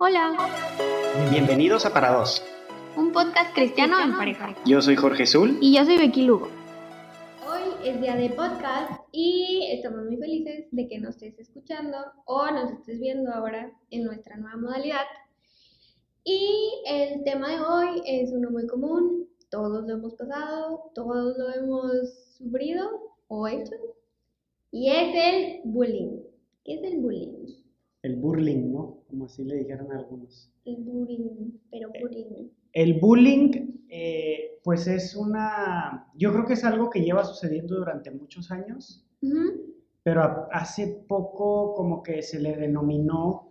Hola, Bienvenidos a Para Dos. un podcast cristiano en pareja. Yo soy Jorge Zul. Y yo soy Becky Lugo. Hoy es día de podcast y estamos muy felices de que nos estés escuchando o nos estés viendo ahora en nuestra nueva modalidad. Y el tema de hoy es uno muy común, todos lo hemos pasado, todos lo hemos sufrido o hecho, y es el bullying. ¿Qué es el bullying? El burling, ¿no? Como así le dijeron algunos. El bullying, pero bullying. El bullying, eh, pues es una, yo creo que es algo que lleva sucediendo durante muchos años, pero a- hace poco como que se le denominó,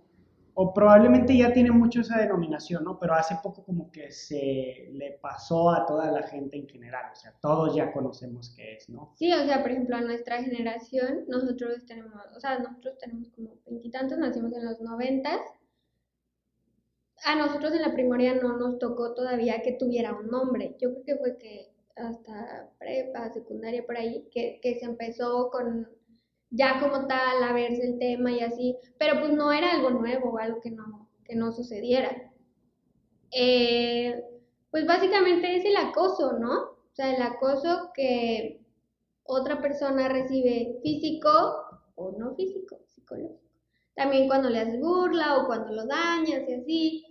o probablemente ya tiene mucho esa denominación, ¿no? Pero hace poco como que se le pasó a toda la gente en general, o sea, todos ya conocemos qué es, ¿no? Sí, o sea, por ejemplo, a nuestra generación, nosotros tenemos, o sea, nosotros tenemos como veintitantos, nacimos en los noventas. A nosotros en la primaria no nos tocó todavía que tuviera un nombre. Yo creo que fue que hasta prepa, secundaria, por ahí, que, que se empezó con ya como tal a verse el tema y así, pero pues no era algo nuevo, algo que no, que no sucediera. Eh, pues básicamente es el acoso, ¿no? O sea, el acoso que otra persona recibe físico o no físico, psicológico. También cuando le haces burla o cuando lo dañas y así.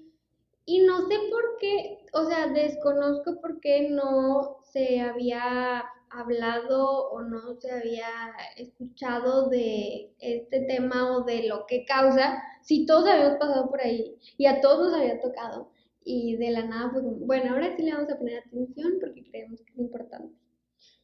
Y no sé por qué, o sea, desconozco por qué no se había hablado o no se había escuchado de este tema o de lo que causa, si todos habíamos pasado por ahí y a todos nos había tocado. Y de la nada fue como, bueno, ahora sí le vamos a poner atención porque creemos que es importante.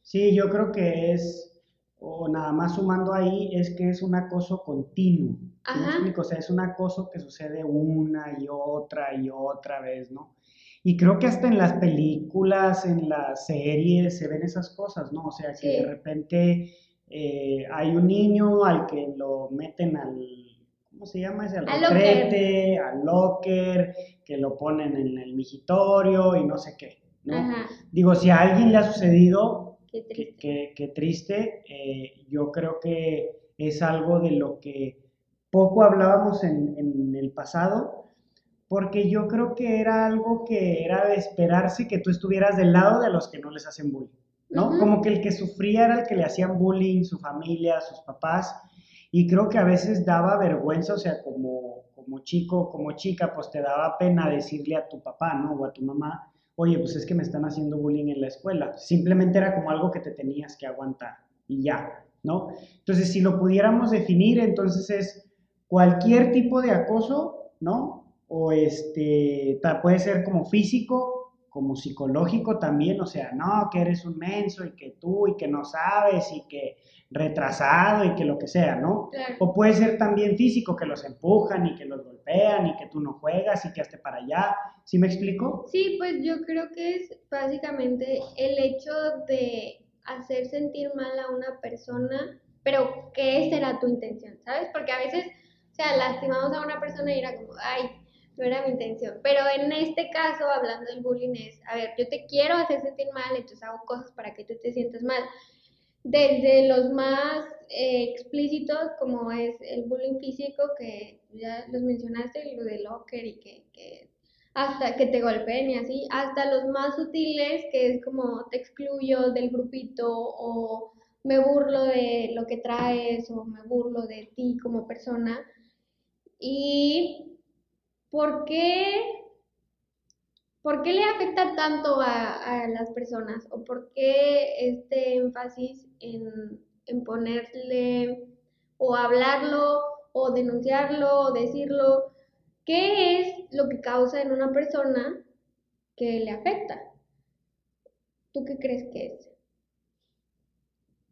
Sí, yo creo que es, o nada más sumando ahí, es que es un acoso continuo. ¿sí me explico? O sea, es un acoso que sucede una y otra y otra vez, ¿no? Y creo que hasta en las películas, en las series, se ven esas cosas, ¿no? O sea, que Sí. de repente eh, hay un niño al que lo meten al, ¿cómo se llama ese? Al Al retrete, al locker, que lo ponen en el migitorio y no sé qué, ¿no? Ajá, Digo, si a alguien le ha sucedido, qué triste. qué triste. eh, yo creo que es algo de lo que poco hablábamos en, en el pasado, porque yo creo que era algo que era de esperarse que tú estuvieras del lado de los que no les hacen bullying, ¿no? Como que el que sufría era el que le hacían bullying, su familia, sus papás, y creo que a veces daba vergüenza, o sea, como, como chico, como chica, pues te daba pena decirle a tu papá, ¿no? O a tu mamá, oye, pues es que me están haciendo bullying en la escuela. Simplemente era como algo que te tenías que aguantar y ya, ¿no? Entonces, si lo pudiéramos definir, entonces es cualquier tipo de acoso, ¿no? O este, puede ser como físico, como psicológico también, o sea, no, que eres un menso y que tú y que no sabes y que retrasado y que lo que sea, ¿no? Claro. O puede ser también físico, que los empujan y que los golpean y que tú no juegas y que hazte para allá. ¿Sí me explico? Sí, pues yo creo que es básicamente el hecho de hacer sentir mal a una persona, pero ¿qué será tu intención? ¿Sabes? Porque a veces, o sea, lastimamos a una persona y era como, ay, no era mi intención. Pero en este caso, hablando del bullying, es, a ver, yo te quiero hacer sentir mal, entonces hago cosas para que tú te sientas mal. Desde los más eh, explícitos, como es el bullying físico, que ya los mencionaste, lo de locker y que, que hasta que te golpeen y así, hasta los más sutiles, que es como te excluyo del grupito o me burlo de lo que traes o me burlo de ti como persona. ¿Y por qué, por qué le afecta tanto a, las personas? ¿O por qué este énfasis en, en ponerle o hablarlo o denunciarlo o decirlo? ¿Qué es lo que causa en una persona que le afecta? ¿Tú qué crees que es?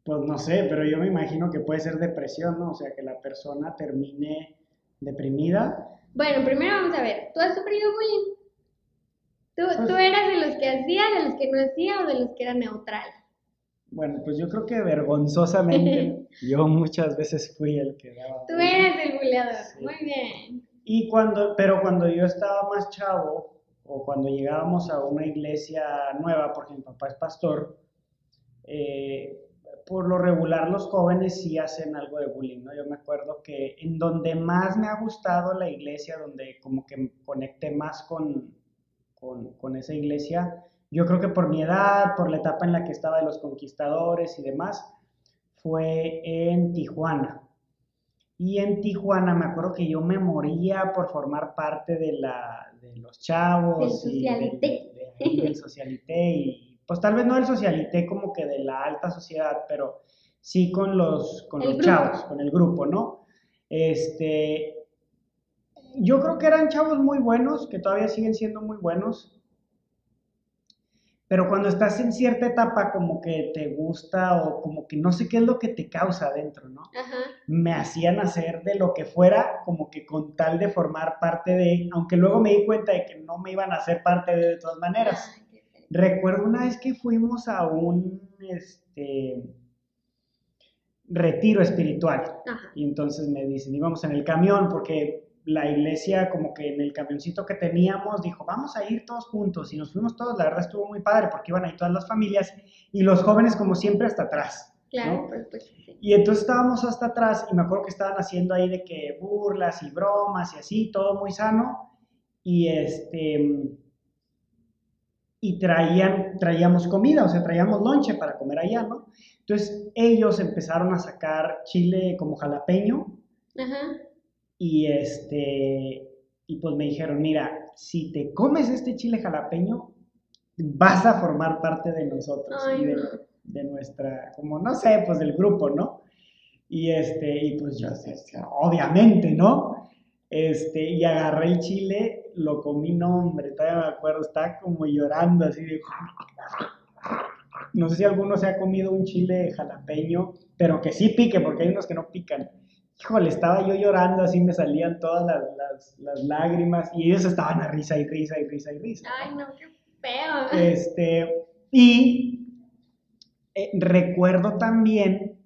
Pues no sé, pero yo me imagino que puede ser depresión, ¿no? O sea, que la persona termine deprimida. Bueno, primero vamos a ver, ¿tú has sufrido bullying? ¿Tú, Pues- tú eras de los que hacía, de los que no hacía o de los que era neutral? Bueno, pues yo creo que vergonzosamente yo muchas veces fui el que daba. Tú eres el buleador, Sí. muy bien. Y cuando, pero cuando yo estaba más chavo, o cuando llegábamos a una iglesia nueva, porque mi papá es pastor, eh, por lo regular los jóvenes sí hacen algo de bullying, ¿no? Yo me acuerdo que en donde más me ha gustado la iglesia, donde como que conecté más con, con, con esa iglesia, yo creo que por mi edad, por la etapa en la que estaba de los conquistadores y demás, fue en Tijuana. Y en Tijuana me acuerdo que yo me moría por formar parte de, la, de los chavos. Del y del- socialité. de ahí del socialité. Y pues tal vez no del socialité como que de la alta sociedad, pero sí con los, con El los chavos, con el grupo, ¿no? Este, yo creo que eran chavos muy buenos, que todavía siguen siendo muy buenos. Pero cuando estás en cierta etapa como que te gusta o como que no sé qué es lo que te causa adentro, ¿no? Ajá. Me hacían hacer de lo que fuera como que con tal de formar parte de, aunque luego me di cuenta de que no me iban a hacer parte de de todas maneras. Ay. Recuerdo una vez que fuimos a un este, retiro espiritual. Ajá. Y entonces me dicen, íbamos en el camión porque la iglesia como que en el camioncito que teníamos dijo, vamos a ir todos juntos. Y nos fuimos todos, la verdad estuvo muy padre porque iban ahí todas las familias y los jóvenes como siempre hasta atrás. Claro, ¿no? pues, pues sí. Y entonces estábamos hasta atrás y me acuerdo que estaban haciendo ahí de que burlas y bromas y así, todo muy sano. Y este y traían, traíamos comida, o sea, traíamos lonche para comer allá, ¿no? Entonces ellos empezaron a sacar chile como jalapeño Ajá. y este y pues me dijeron, mira, si te comes este chile jalapeño, vas a formar parte de nosotros Ay, y de, no. de nuestra, como no sé, pues del grupo, ¿no? Y este, y pues yo, obviamente, ¿no? Este, y agarré el chile, lo comí, no, hombre, todavía me acuerdo, estaba como llorando así de... No sé si alguno se ha comido un chile jalapeño, pero que sí pique, porque hay unos que no pican. Híjole, estaba yo llorando, así me salían todas las, las- las lágrimas, y ellos estaban a risa y risa y risa y risa. Ay, no, qué feo. Este, y eh, recuerdo también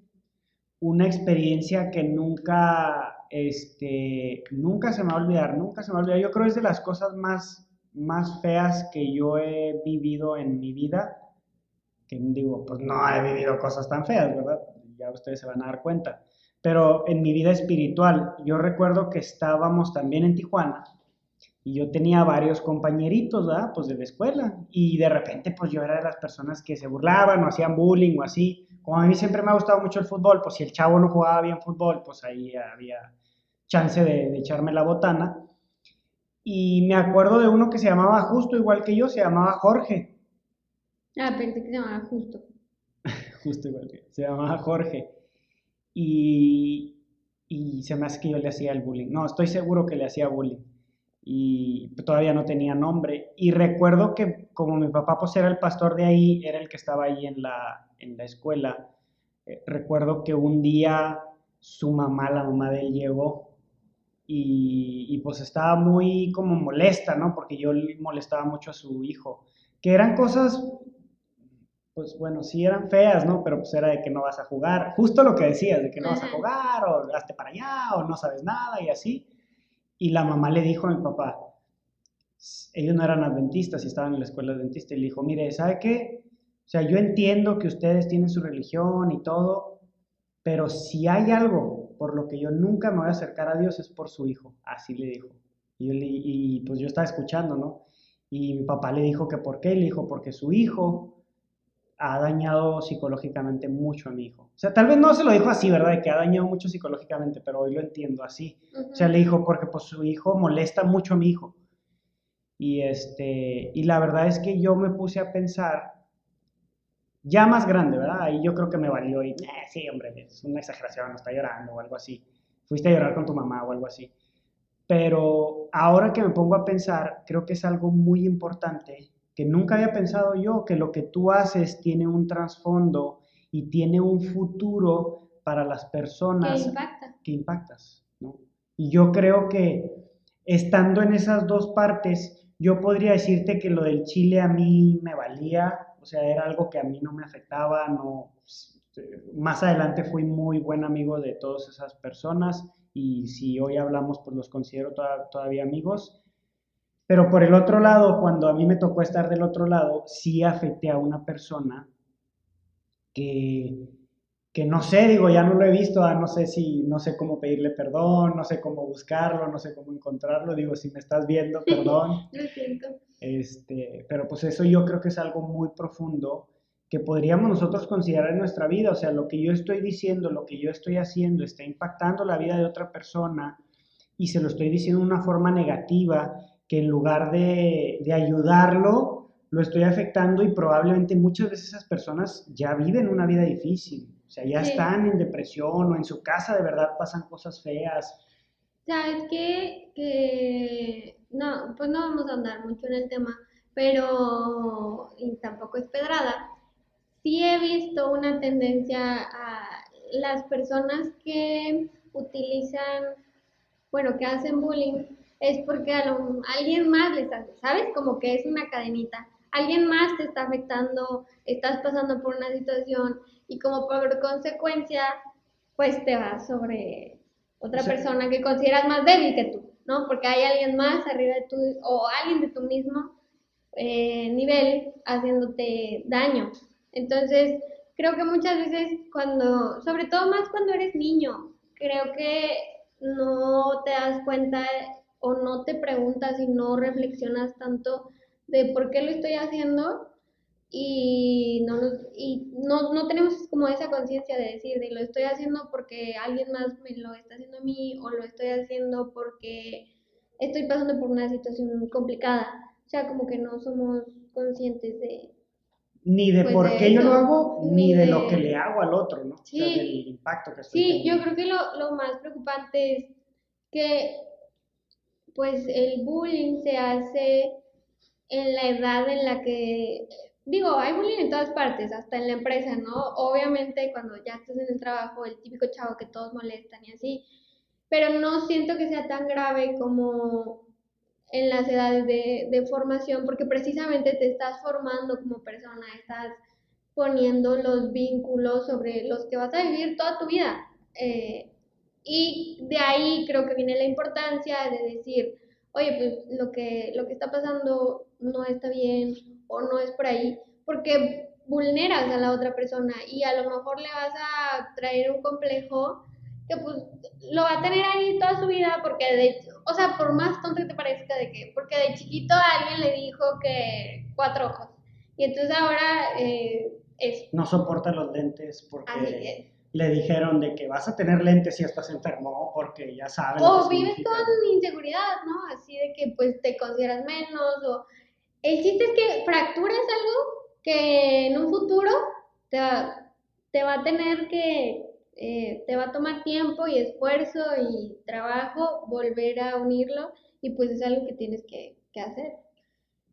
una experiencia que nunca, este, nunca se me va a olvidar, nunca se me va a olvidar. Yo creo que es de las cosas más, más feas que yo he vivido en mi vida. Que digo, pues no he vivido cosas tan feas, ¿verdad? Ya ustedes se van a dar cuenta. Pero en mi vida espiritual, yo recuerdo que estábamos también en Tijuana y yo tenía varios compañeritos, ¿verdad? Pues de la escuela. Y de repente, pues yo era de las personas que se burlaban o hacían bullying o así. Como a mí siempre me ha gustado mucho el fútbol, pues si el chavo no jugaba bien fútbol, pues ahí había chance de, de echarme la botana. Y me acuerdo de uno que se llamaba justo igual que yo, se llamaba Jorge. Ah, pensé que se llamaba justo. Justo igual que se llamaba Jorge. Y, y se me hace que yo le hacía el bullying. No, estoy seguro que le hacía bullying. Y todavía no tenía nombre. Y recuerdo que como mi papá pues era el pastor de ahí, era el que estaba ahí en la, en la escuela. eh, recuerdo que un día su mamá, la mamá de él, llegó y, y, pues estaba muy como molesta, ¿no? Porque yo le molestaba mucho a su hijo. Que eran cosas pues bueno, sí eran feas, ¿no? Pero pues era de que no vas a jugar. Justo lo que decías, de que no vas a jugar, o hazte para allá, o no sabes nada, y así. Y la mamá le dijo a mi papá, ellos no eran adventistas y estaban en la escuela adventista, y le dijo, mire, ¿sabe qué? O sea, yo entiendo que ustedes tienen su religión y todo, pero si hay algo por lo que yo nunca me voy a acercar a Dios es por su hijo. Así le dijo. Y, yo le- y, pues yo estaba escuchando, ¿no? Y mi papá le dijo que por qué, le dijo, porque su hijo ha dañado psicológicamente mucho a mi hijo. O sea, tal vez no se lo dijo así, ¿verdad? De que ha dañado mucho psicológicamente, pero hoy lo entiendo así. Ujú. O sea, le dijo, porque pues su hijo molesta mucho a mi hijo. Y este, y la verdad es que yo me puse a pensar, ya más grande, ¿verdad? Ahí yo creo que me valió y, "Eh, sí, hombre, es una exageración, está llorando o algo así. Fuiste a llorar con tu mamá o algo así. Pero ahora que me pongo a pensar, creo que es algo muy importante que nunca había pensado yo, que lo que tú haces tiene un trasfondo y tiene un futuro para las ¿Qué personas impacta? que impactas, ¿no? Y yo creo que estando en esas dos partes, yo podría decirte que lo del Chile a mí me valía, o sea, era algo que a mí no me afectaba, no, más adelante fui muy buen amigo de todas esas personas y si hoy hablamos, pues los considero toda- todavía amigos. Pero por el otro lado, cuando a mí me tocó estar del otro lado, sí afecté a una persona que, que no sé, digo, ya no lo he visto, ah, no sé si, no sé cómo pedirle perdón, no sé cómo buscarlo, no sé cómo encontrarlo, digo, si me estás viendo, perdón. Lo siento. Este, pero pues eso yo creo que es algo muy profundo que podríamos nosotros considerar en nuestra vida, o sea, lo que yo estoy diciendo, lo que yo estoy haciendo está impactando la vida de otra persona y se lo estoy diciendo de una forma negativa, que en lugar de, de ayudarlo, lo estoy afectando y probablemente muchas veces esas personas ya viven una vida difícil, o sea, ya Sí. están en depresión o en su casa de verdad pasan cosas feas. ¿Sabes qué? Que no, pues no vamos a andar mucho en el tema, pero y tampoco es pedrada. Sí he visto una tendencia a las personas que utilizan, bueno, que hacen bullying, es porque a lo- alguien más les hace, ¿sabes? Como que es una cadenita. Alguien más te está afectando, estás pasando por una situación y como por consecuencia, pues te vas sobre otra persona que consideras más débil que tú, ¿no? Porque hay alguien más arriba de tú o alguien de tu mismo eh, nivel haciéndote daño. Entonces, creo que muchas veces cuando, sobre todo más cuando eres niño, creo que no te das cuenta o no te preguntas y no reflexionas tanto de por qué lo estoy haciendo y no, nos- y no, no tenemos como esa conciencia de decir, de lo estoy haciendo porque alguien más me lo está haciendo a mí o lo estoy haciendo porque estoy pasando por una situación complicada. O sea, como que no somos conscientes de... Ni de Pues por de qué yo lo hago, ni ni de de- lo que le hago al otro, ¿no? O sea, Sí. del impacto que estoy Sí, yo creo que lo, lo más preocupante es que pues el bullying se hace en la edad en la que, digo, hay bullying en todas partes, hasta en la empresa, ¿no? Obviamente cuando ya estás en el trabajo, el típico chavo que todos molestan y así, pero no siento que sea tan grave como en las edades de, de formación, porque precisamente te estás formando como persona, estás poniendo los vínculos sobre los que vas a vivir toda tu vida. Eh, y de ahí creo que viene la importancia de decir, oye, pues lo que, lo que está pasando no está bien o no es por ahí, porque vulneras a la otra persona y a lo mejor le vas a traer un complejo que pues lo va a tener ahí toda su vida porque de o sea, por más tonto que te parezca de que, porque de chiquito alguien le dijo que cuatro ojos y entonces ahora eh, es No soporta los lentes porque así es. Le dijeron de que vas a tener lentes si estás enfermo, porque ya saben. lo O vives significa. con inseguridad, ¿no? Así de que pues te consideras menos o... El chiste es que fracturas algo que en un futuro te va, te va a tener que... eh, te va a tomar tiempo y esfuerzo y trabajo volver a unirlo y pues es algo que tienes que, que hacer.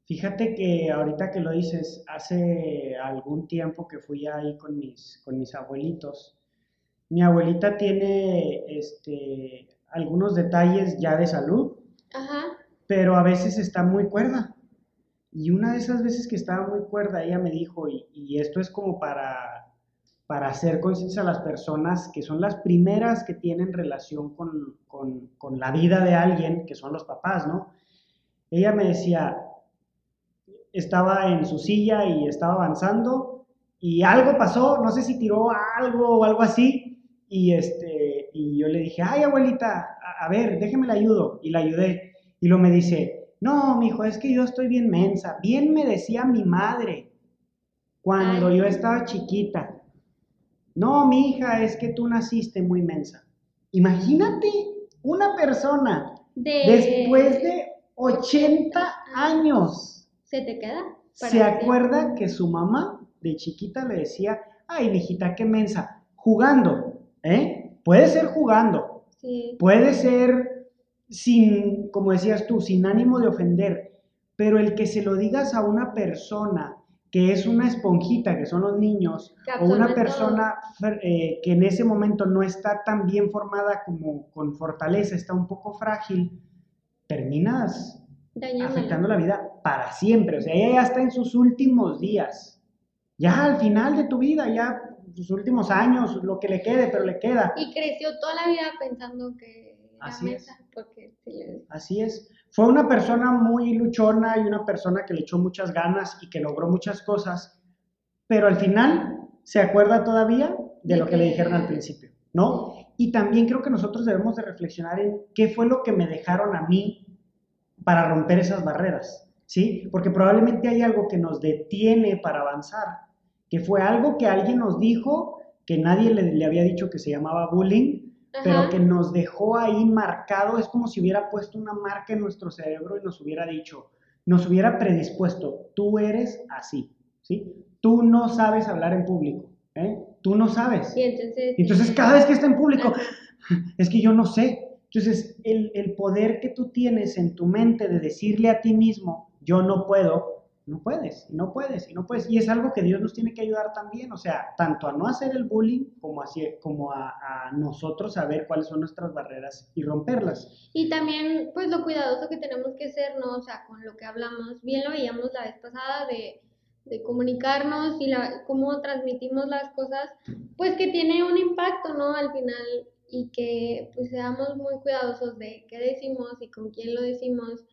Fíjate que ahorita que lo dices, hace algún tiempo que fui ahí con mis, con mis abuelitos. Mi abuelita tiene este, algunos detalles ya de salud, Ajá, pero a veces está muy cuerda. Y una de esas veces que estaba muy cuerda, ella me dijo, y, y esto es como para, para hacer conciencia a las personas que son las primeras que tienen relación con, con, con la vida de alguien, que son los papás, ¿no? Ella me decía, estaba en su silla y estaba avanzando y algo pasó, no sé si tiró algo o algo así, y, este, y yo le dije, ay abuelita, a, a ver, déjeme la ayudo, y la ayudé, y lo me dice, no, mijo, es que yo estoy bien mensa, bien me decía mi madre cuando Ay. yo estaba chiquita, no, mi hija, es que tú naciste muy mensa. Imagínate una persona de... después de 80 años ¿Se te queda? se acuerda que su mamá de chiquita le decía, ay, mijita, qué mensa, jugando, ¿eh? Puede ser jugando, Sí. puede ser sin, como decías tú, sin ánimo de ofender, pero el que se lo digas a una persona que es una esponjita, que son los niños, o una persona eh, que en ese momento no está tan bien formada como con fortaleza, está un poco frágil, terminas Dañándola. afectando la vida para siempre. O sea, ella ya está en sus últimos días. Ya al final de tu vida, ya sus últimos años, lo que le quede, pero le queda. Y creció toda la vida pensando que era Así es. mensa, porque sí le- Así es. Fue una persona muy luchona y una persona que le echó muchas ganas y que logró muchas cosas, pero al final se acuerda todavía de lo que le dijeron al principio, ¿no? Y también creo que nosotros debemos de reflexionar en qué fue lo que me dejaron a mí para romper esas barreras, ¿sí? Porque probablemente hay algo que nos detiene para avanzar, que fue algo que alguien nos dijo, que nadie le, le había dicho que se llamaba bullying, pero que nos dejó ahí marcado, es como si hubiera puesto una marca en nuestro cerebro y nos hubiera dicho, nos hubiera predispuesto, tú eres así, ¿sí? Tú no sabes hablar en público, ¿eh? Tú no sabes. Y entonces... Entonces, cada vez que está en público, es que yo no sé. Entonces, el, el poder que tú tienes en tu mente de decirle a ti mismo, yo no puedo, no puedes, y no puedes, y no puedes. Y es algo que Dios nos tiene que ayudar también, o sea, tanto a no hacer el bullying como, así, como a, a nosotros saber cuáles son nuestras barreras y romperlas. Y también, pues, lo cuidadoso que tenemos que ser, ¿no? O sea, con lo que hablamos, bien lo veíamos la vez pasada de, de comunicarnos y la, cómo transmitimos las cosas, pues que tiene un impacto, ¿no? Al final, y que pues seamos muy cuidadosos de qué decimos y con quién lo decimos.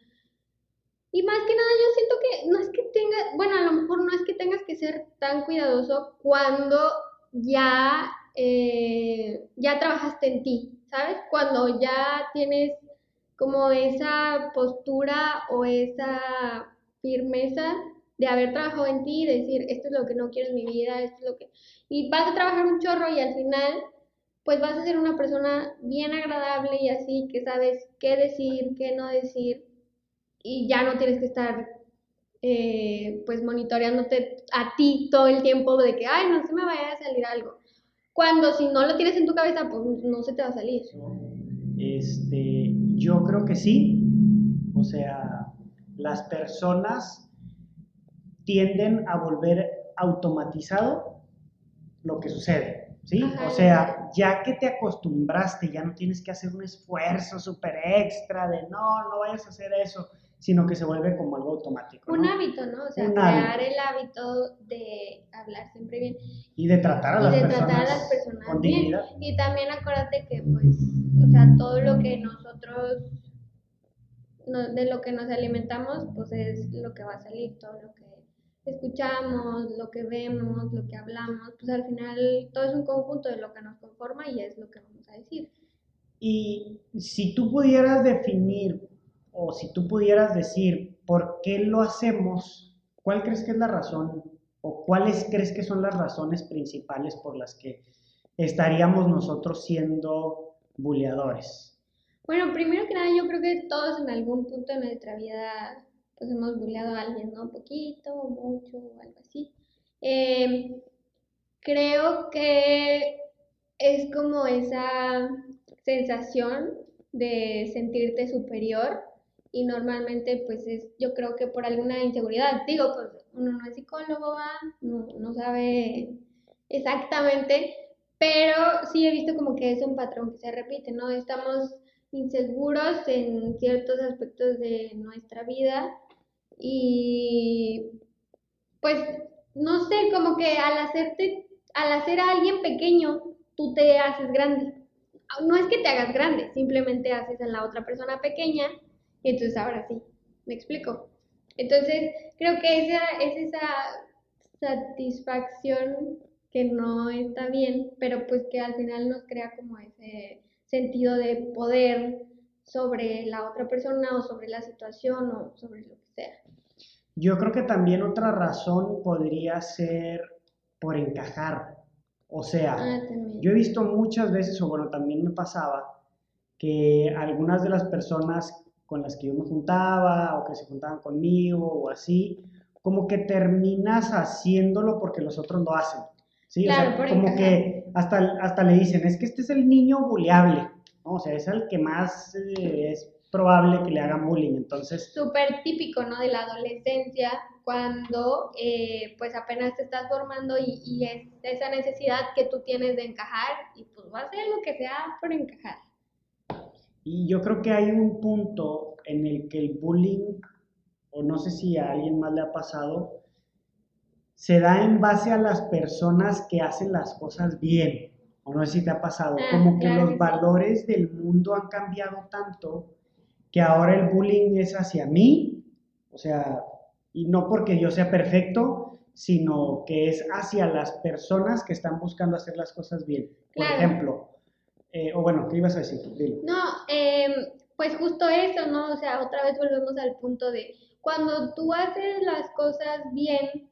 Y más que nada, yo siento que no es que tengas, bueno, a lo mejor no es que tengas que ser tan cuidadoso cuando ya, eh, ya trabajaste en ti, ¿sabes? Cuando ya tienes como esa postura o esa firmeza de haber trabajado en ti y decir, esto es lo que no quiero en mi vida, esto es lo que... Y vas a trabajar un chorro y al final, pues vas a ser una persona bien agradable y así, que sabes qué decir, qué no decir, y ya no tienes que estar, eh, pues, monitoreándote a ti todo el tiempo de que, ay, no se me vaya a salir algo. Cuando si no lo tienes en tu cabeza, pues no se te va a salir. Este, yo creo que sí. O sea, las personas tienden a volver automatizado lo que sucede, ¿sí? Ajá. O sea, ya que te acostumbraste, ya no tienes que hacer un esfuerzo súper extra de no, no vayas a hacer eso, sino que se vuelve como algo automático, Un ¿no? hábito, ¿no? O sea, Un crear hábito. el hábito de hablar siempre bien Y de tratar a y las de personas tratar a las personas con bien. dignidad. Y también acuérdate que, pues, o sea, todo lo que nosotros, no- de lo que nos alimentamos, pues es lo que va a salir, todo lo que escuchamos, lo que vemos, lo que hablamos, pues al final todo es un conjunto de lo que nos conforma y es lo que vamos a decir. Y si tú pudieras definir o si tú pudieras decir por qué lo hacemos, ¿cuál crees que es la razón o cuáles crees que son las razones principales por las que estaríamos nosotros siendo buleadores? Bueno, primero que nada, yo creo que todos en algún punto de nuestra vida pues hemos bulleado a alguien, ¿no? Poquito, mucho, o algo así. Eh, creo que es como esa sensación de sentirte superior y normalmente pues es, yo creo que por alguna inseguridad. Digo, pues uno no es psicólogo, ¿va? no, no sabe exactamente, pero sí he visto como que es un patrón que se repite, ¿no? Estamos inseguros en ciertos aspectos de nuestra vida y pues no sé, como que al hacerte, al hacer a alguien pequeño, tú te haces grande. No es que te hagas grande, simplemente haces a la otra persona pequeña y entonces ahora sí, me explico. Entonces, creo que esa es esa satisfacción que no está bien, pero pues que al final nos crea como ese sentido de poder sobre la otra persona o sobre la situación o sobre lo que sea. Yo creo que también otra razón podría ser por encajar. O sea, Ah. Yo he visto muchas veces, o bueno, también me pasaba, que algunas de las personas con las que yo me juntaba o que se juntaban conmigo o así, como que terminas haciéndolo porque los otros lo hacen. ¿sí? O Claro, sea, por como que hasta, hasta le dicen, es que este es el niño buleable, ¿no? O sea, es el que más eh, es probable que le hagan bullying. Entonces, súper típico, ¿no? De la adolescencia, cuando eh, pues apenas te estás formando y, y es esa necesidad que tú tienes de encajar y pues vas a hacer lo que sea por encajar. Y yo creo que hay un punto en el que el bullying, o no sé si a alguien más le ha pasado, se da en base a las personas que hacen las cosas bien. O no sé si te ha pasado. Ah, Como que claro los que sí. valores del mundo han cambiado tanto que ahora el bullying es hacia mí. O sea, y no porque yo sea perfecto, sino que es hacia las personas que están buscando hacer las cosas bien. Por Claro. ejemplo, eh, o bueno, ¿qué ibas a decir? Dilo. No, em, pues justo eso, ¿no? O sea, otra vez volvemos al punto de cuando tú haces las cosas bien,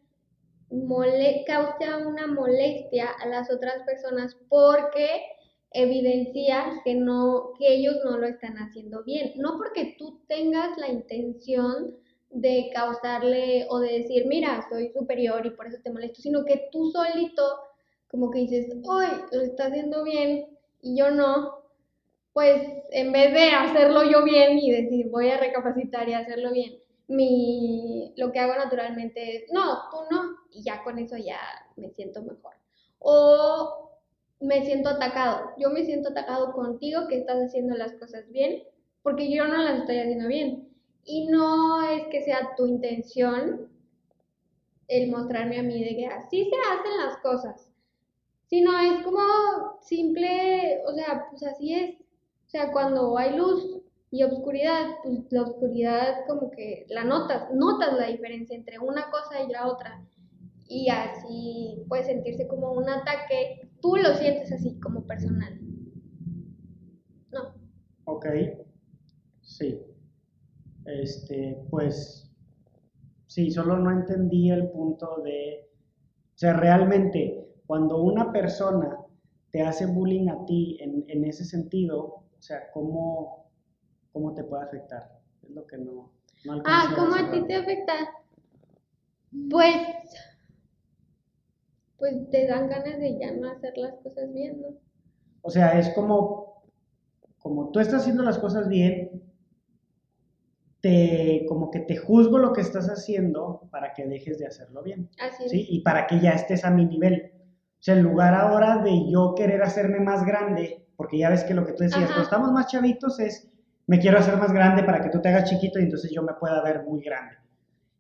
mole causa una molestia a las otras personas porque evidencias que no, que ellos no lo están haciendo bien. No porque tú tengas la intención de causarle o de decir, mira, soy superior y por eso te molesto, sino que tú solito como que dices, hoy lo está haciendo bien y yo no, pues en vez de hacerlo yo bien y decir voy a recapacitar y hacerlo bien, mi, lo que hago naturalmente es, no, tú no, y ya con eso ya me siento mejor. O me siento atacado, yo me siento atacado contigo que estás haciendo las cosas bien, porque yo no las estoy haciendo bien. Y no es que sea tu intención el mostrarme a mí de que así se hacen las cosas, sino es como simple, o sea, pues así es. O sea, cuando hay luz y oscuridad, pues la oscuridad como que la notas, notas la diferencia entre una cosa y la otra. Y así puede sentirse como un ataque, tú lo sientes así como personal. No. Ok, sí. Este, pues, sí, solo no entendí el punto de, o sea, realmente, cuando una persona te hace bullying a ti en, en ese sentido, o sea, ¿cómo, cómo te puede afectar? Es lo que no, no Ah, ¿cómo a ti te afecta? Pues, pues te dan ganas de ya no hacer las cosas bien, ¿no? O sea, es como, como tú estás haciendo las cosas bien, te, como que te juzgo lo que estás haciendo para que dejes de hacerlo bien. Así es. ¿sí? Y para que ya estés a mi nivel. O sea, en lugar ahora de yo querer hacerme más grande, porque ya ves que lo que tú decías, Ajá. cuando estamos más chavitos es, me quiero hacer más grande para que tú te hagas chiquito y entonces yo me pueda ver muy grande.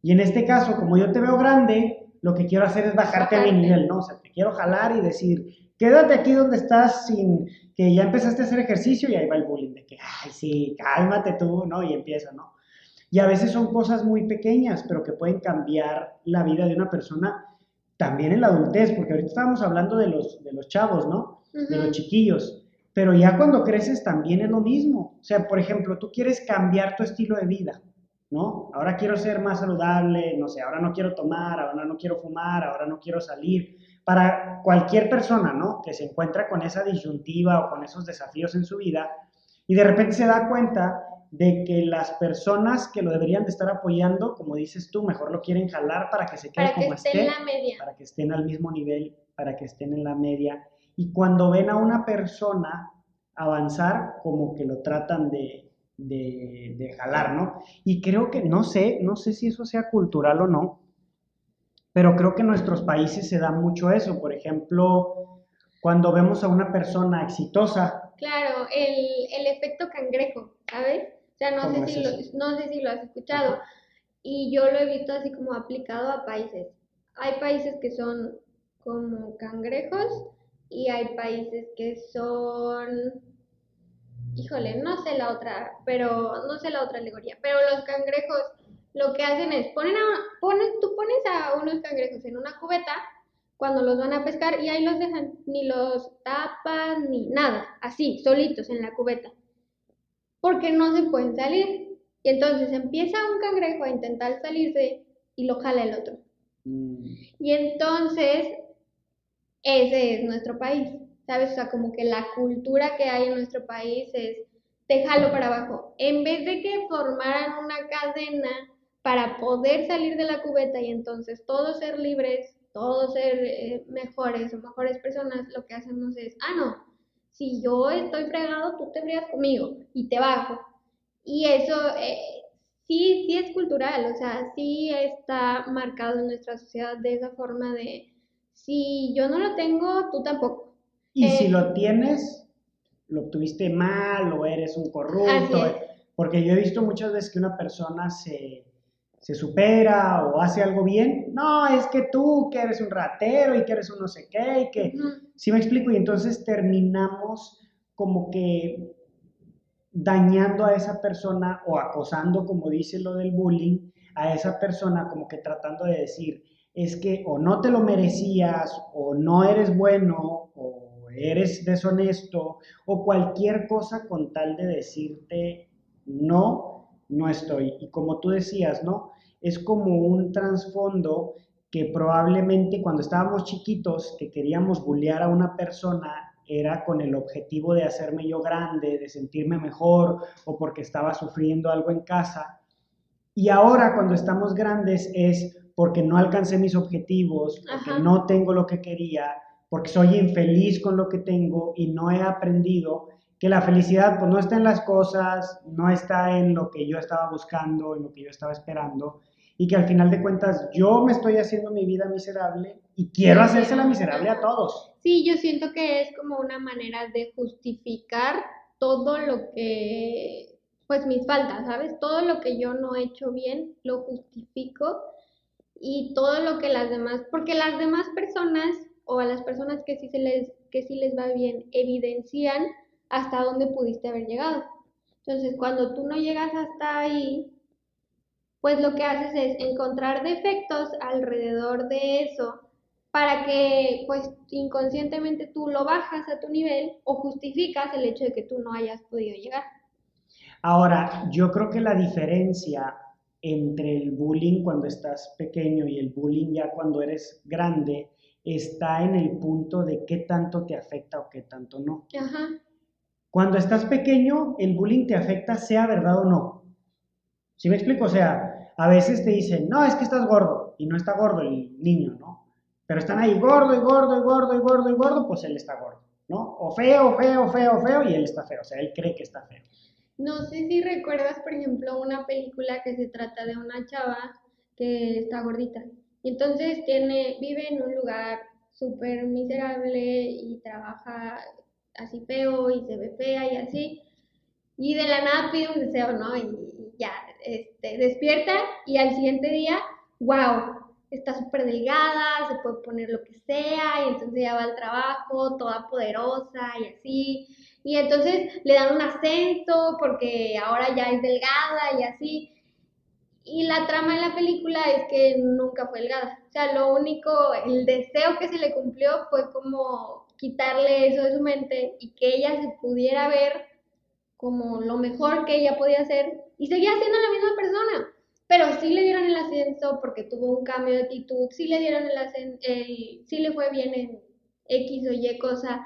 Y en este caso, como yo te veo grande, lo que quiero hacer es bajarte a mi Bajarte. nivel, ¿no? O sea, te quiero jalar y decir, quédate aquí donde estás sin que ya empezaste a hacer ejercicio y ahí va el bullying de que, ay, sí, cálmate tú, ¿no? Y empieza, ¿no? Y a veces son cosas muy pequeñas, pero que pueden cambiar la vida de una persona también en la adultez, porque ahorita estábamos hablando de los, de los chavos, ¿no? De los chiquillos. Pero ya cuando creces también es lo mismo. O sea, por ejemplo, tú quieres cambiar tu estilo de vida, ¿no? Ahora quiero ser más saludable, no sé, ahora no quiero tomar, ahora no quiero fumar, ahora no quiero salir. Para cualquier persona, ¿no? Que se encuentra con esa disyuntiva o con esos desafíos en su vida y de repente se da cuenta de que las personas que lo deberían de estar apoyando, como dices tú, mejor lo quieren jalar para que se quede Para que como esté esté en la media. para que estén al mismo nivel, para que estén en la media. Y cuando ven a una persona avanzar, como que lo tratan de, de, de jalar, ¿no? Y creo que, no sé, no sé si eso sea cultural o no, pero creo que en nuestros países se da mucho eso. Por ejemplo, cuando vemos a una persona exitosa, Claro, el, el efecto cangrejo, ¿sabes? O sea, no ¿Cómo sé, si lo, no sé si lo has escuchado. Y yo lo he visto así como aplicado a países. Hay países que son como cangrejos y hay países que son, híjole, no sé la otra, pero no sé la otra alegoría. Pero los cangrejos lo que hacen es, ponen a, ponen, tú pones a unos cangrejos en una cubeta cuando los van a pescar y ahí los dejan, ni los tapan ni nada, así, solitos en la cubeta, porque no se pueden salir. Y entonces empieza un cangrejo a intentar salirse y lo jala el otro. mm, Y entonces, ese es nuestro país, ¿sabes? O sea, como que la cultura que hay en nuestro país es, te jalo para abajo. En vez de que formaran una cadena para poder salir de la cubeta y entonces todos ser libres, todos ser eh, mejores o mejores personas, lo que hacemos es, ah, no, si yo estoy fregado, tú te fregas conmigo y te bajo. Y eso eh, sí, sí es cultural, o sea, sí está marcado en nuestra sociedad de esa forma de, si yo no lo tengo, tú tampoco. Y Eh, si lo tienes, lo obtuviste mal o eres un corrupto. Porque yo he visto muchas veces que una persona se, se supera o hace algo bien. No, es que tú que eres un ratero y que eres un no sé qué y que... Sí me explico, y entonces terminamos como que dañando a esa persona o acosando, como dice lo del bullying, a esa persona como que tratando de decir, es que o no te lo merecías, o no eres bueno, o eres deshonesto, o cualquier cosa con tal de decirte no, no estoy. Y como tú decías, ¿no? Es como un trasfondo que probablemente cuando estábamos chiquitos, que queríamos bullear a una persona, era con el objetivo de hacerme yo grande, de sentirme mejor, o porque estaba sufriendo algo en casa. Y ahora cuando estamos grandes es porque no alcancé mis objetivos, porque no tengo lo que quería, porque soy infeliz con lo que tengo y no he aprendido que la felicidad pues no está en las cosas, no está en lo que yo estaba buscando, en lo que yo estaba esperando, y que al final de cuentas yo me estoy haciendo mi vida miserable y quiero hacérsela miserable a todos. Sí, yo siento que es como una manera de justificar todo lo que, pues mis faltas, ¿sabes? Todo lo que yo no he hecho bien, lo justifico y todo lo que las demás, porque las demás personas o a las personas que sí, se les, que sí les va bien evidencian hasta dónde pudiste haber llegado. Entonces, cuando tú no llegas hasta ahí, pues lo que haces es encontrar defectos alrededor de eso para que pues inconscientemente tú lo bajas a tu nivel o justificas el hecho de que tú no hayas podido llegar. Ahora, yo creo que la diferencia entre el bullying cuando estás pequeño y el bullying ya cuando eres grande está en el punto de qué tanto te afecta o qué tanto no. Ajá. Cuando estás pequeño, el bullying te afecta sea verdad o no. ¿Sí me explico? O sea, a veces te dicen, no, es que estás gordo, y no está gordo el niño, ¿no? Pero están ahí gordo y gordo y gordo y gordo y gordo, pues él está gordo, ¿no? O feo, feo, feo, feo, y él está feo, o sea, él cree que está feo. No sé si recuerdas, por ejemplo, una película que se trata de una chava que está gordita. Y entonces tiene, vive en un lugar súper miserable y trabaja así feo y se ve fea y así. Y de la nada pide un deseo, ¿no? Y, ya, este, despierta y al siguiente día, wow, está súper delgada, se puede poner lo que sea y entonces ya va al trabajo toda poderosa y así. Y entonces le dan un ascenso porque ahora ya es delgada y así. Y la trama de la película es que nunca fue delgada. O sea, lo único, el deseo que se le cumplió fue como quitarle eso de su mente y que ella se pudiera ver como lo mejor que ella podía hacer y seguía siendo la misma persona. Pero sí le dieron el ascenso porque tuvo un cambio de actitud, sí le dieron el ascenso, sí le fue bien en X o Y cosa,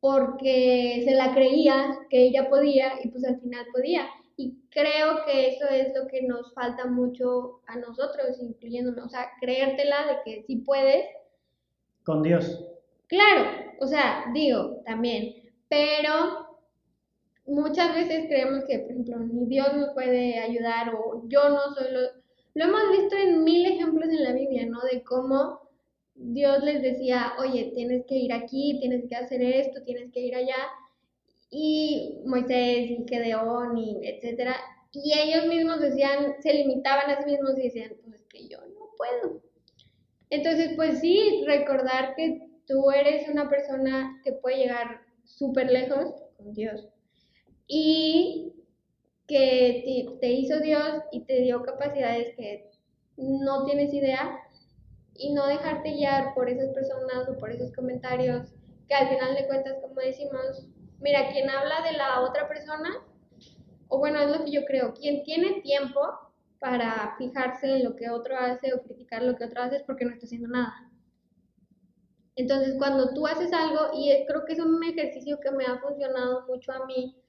porque se la creía que ella podía y pues al final podía. Y creo que eso es lo que nos falta mucho a nosotros, incluyéndome, o sea, creértela de que sí puedes. Con Dios. Claro, o sea, digo, también, pero muchas veces creemos que, por ejemplo, ni Dios nos puede ayudar o yo no soy lo... Lo hemos visto en mil ejemplos en la Biblia, ¿no? De cómo Dios les decía, oye, tienes que ir aquí, tienes que hacer esto, tienes que ir allá. Y Moisés y Gedeón y etcétera. Y ellos mismos decían, se limitaban a sí mismos y decían, pues es que yo no puedo. Entonces, pues sí, recordar que tú eres una persona que puede llegar súper lejos con Dios y que te, hizo Dios y te dio capacidades que no tienes idea y no dejarte guiar por esas personas o por esos comentarios que al final de cuentas, como decimos, mira, quien habla de la otra persona, o bueno, es lo que yo creo, quien tiene tiempo para fijarse en lo que otro hace o criticar lo que otro hace es porque no está haciendo nada. Entonces, cuando tú haces algo, y creo que es un ejercicio que me ha funcionado mucho a mí,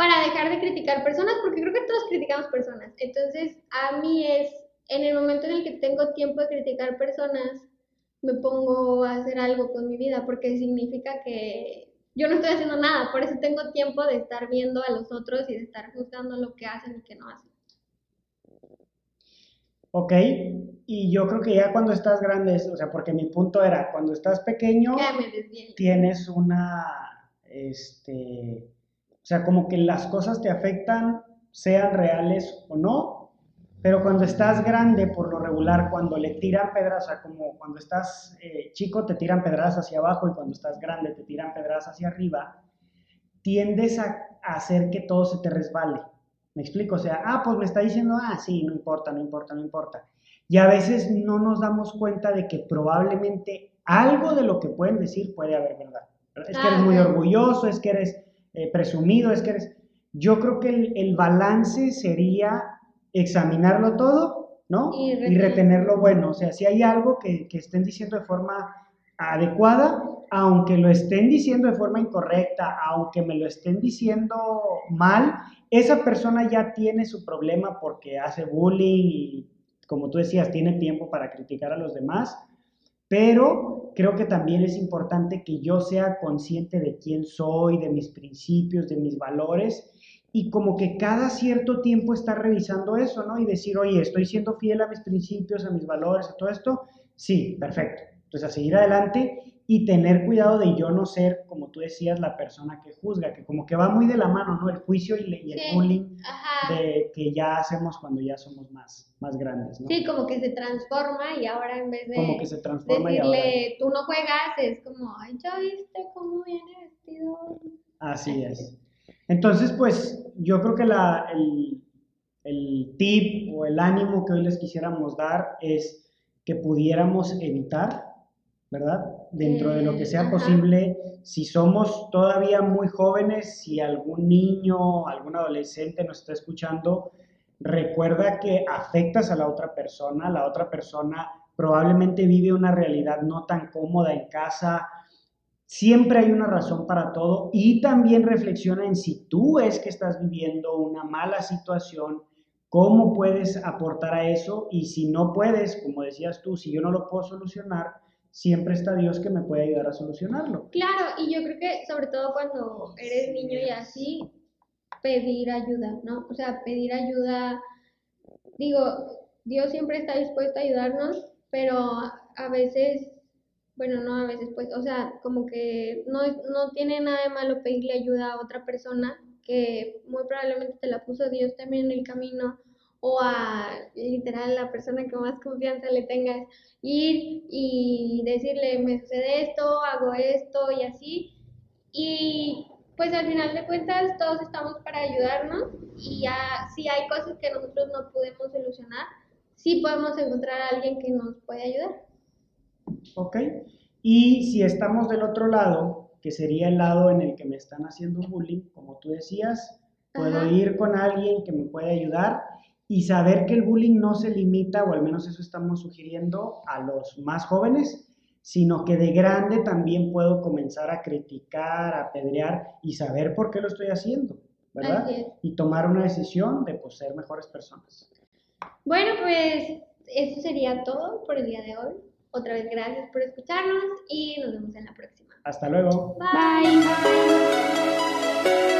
para dejar de criticar personas, porque creo que todos criticamos personas. Entonces, a mí es, en el momento en el que tengo tiempo de criticar personas, me pongo a hacer algo con mi vida, porque significa que yo no estoy haciendo nada, por eso tengo tiempo de estar viendo a los otros y de estar juzgando lo que hacen y que no hacen. Ok, y yo creo que ya cuando estás grande, o sea, porque mi punto era, cuando estás pequeño, tienes una, este, sea, como que las cosas te afectan, sean reales o no, pero cuando estás grande, por lo regular, cuando le tiran pedras, o sea, como cuando estás eh, chico te tiran pedras hacia abajo y cuando estás grande te tiran pedras hacia arriba, tiendes a hacer que todo se te resbale. Me explico, o sea, ah, pues me está diciendo, ah, sí, no importa, no importa, no importa. Y a veces no nos damos cuenta de que probablemente algo de lo que pueden decir puede haber verdad. Es que eres muy orgulloso, es que eres eh, presumido, es que eres... Yo creo que el, balance sería examinarlo todo, ¿no? Y, retener lo bueno. O sea, si hay algo que, que estén diciendo de forma adecuada, aunque lo estén diciendo de forma incorrecta, aunque me lo estén diciendo mal, esa persona ya tiene su problema porque hace bullying y, como tú decías, tiene tiempo para criticar a los demás, pero creo que también es importante que yo sea consciente de quién soy, de mis principios, de mis valores y como que cada cierto tiempo estar revisando eso, ¿no? Y decir, oye, estoy siendo fiel a mis principios, a mis valores, a todo esto. Sí, perfecto. Entonces, a seguir adelante y tener cuidado de yo no ser, como tú decías, la persona que juzga, que como que va muy de la mano, ¿no? El juicio y, el bullying de, que ya hacemos cuando ya somos más, más grandes, ¿no? Sí, como que se transforma y ahora en vez de decirle, tú no juegas, es como, ay, ya viste cómo viene vestido. Así es. Entonces, pues, yo creo que la, el, el tip o el ánimo que hoy les quisiéramos dar es que pudiéramos evitar ¿verdad? Dentro de lo que sea posible, si somos todavía muy jóvenes, si algún niño, algún adolescente nos está escuchando, recuerda que afectas a la otra persona, la otra persona probablemente vive una realidad no tan cómoda en casa, siempre hay una razón para todo y también reflexiona en si tú es que estás viviendo una mala situación, cómo puedes aportar a eso y si no puedes, como decías tú, si yo no lo puedo solucionar, siempre está Dios que me puede ayudar a solucionarlo. Claro, y yo creo que sobre todo cuando eres niño y así, pedir ayuda, ¿no? O sea, pedir ayuda, digo, Dios siempre está dispuesto a ayudarnos, pero a veces, bueno, no a veces, pues, o sea, como que no, no tiene nada de malo pedirle ayuda a otra persona que muy probablemente te la puso Dios también en el camino o a literal la persona que más confianza le tengas, ir y decirle, me sucede esto, hago esto y así. Y pues al final de cuentas todos estamos para ayudarnos y ya, si hay cosas que nosotros no podemos solucionar, sí podemos encontrar a alguien que nos puede ayudar. Ok. Y si estamos del otro lado, que sería el lado en el que me están haciendo bullying, como tú decías, puedo ir con alguien que me puede ayudar y saber que el bullying no se limita, o al menos eso estamos sugiriendo, a los más jóvenes, sino que de grande también puedo comenzar a criticar, a pedrear y saber por qué lo estoy haciendo, ¿verdad? Y tomar una decisión de pues, ser mejores personas. Bueno, pues eso sería todo por el día de hoy. Otra vez gracias por escucharnos y nos vemos en la próxima. Hasta luego. Bye. Bye.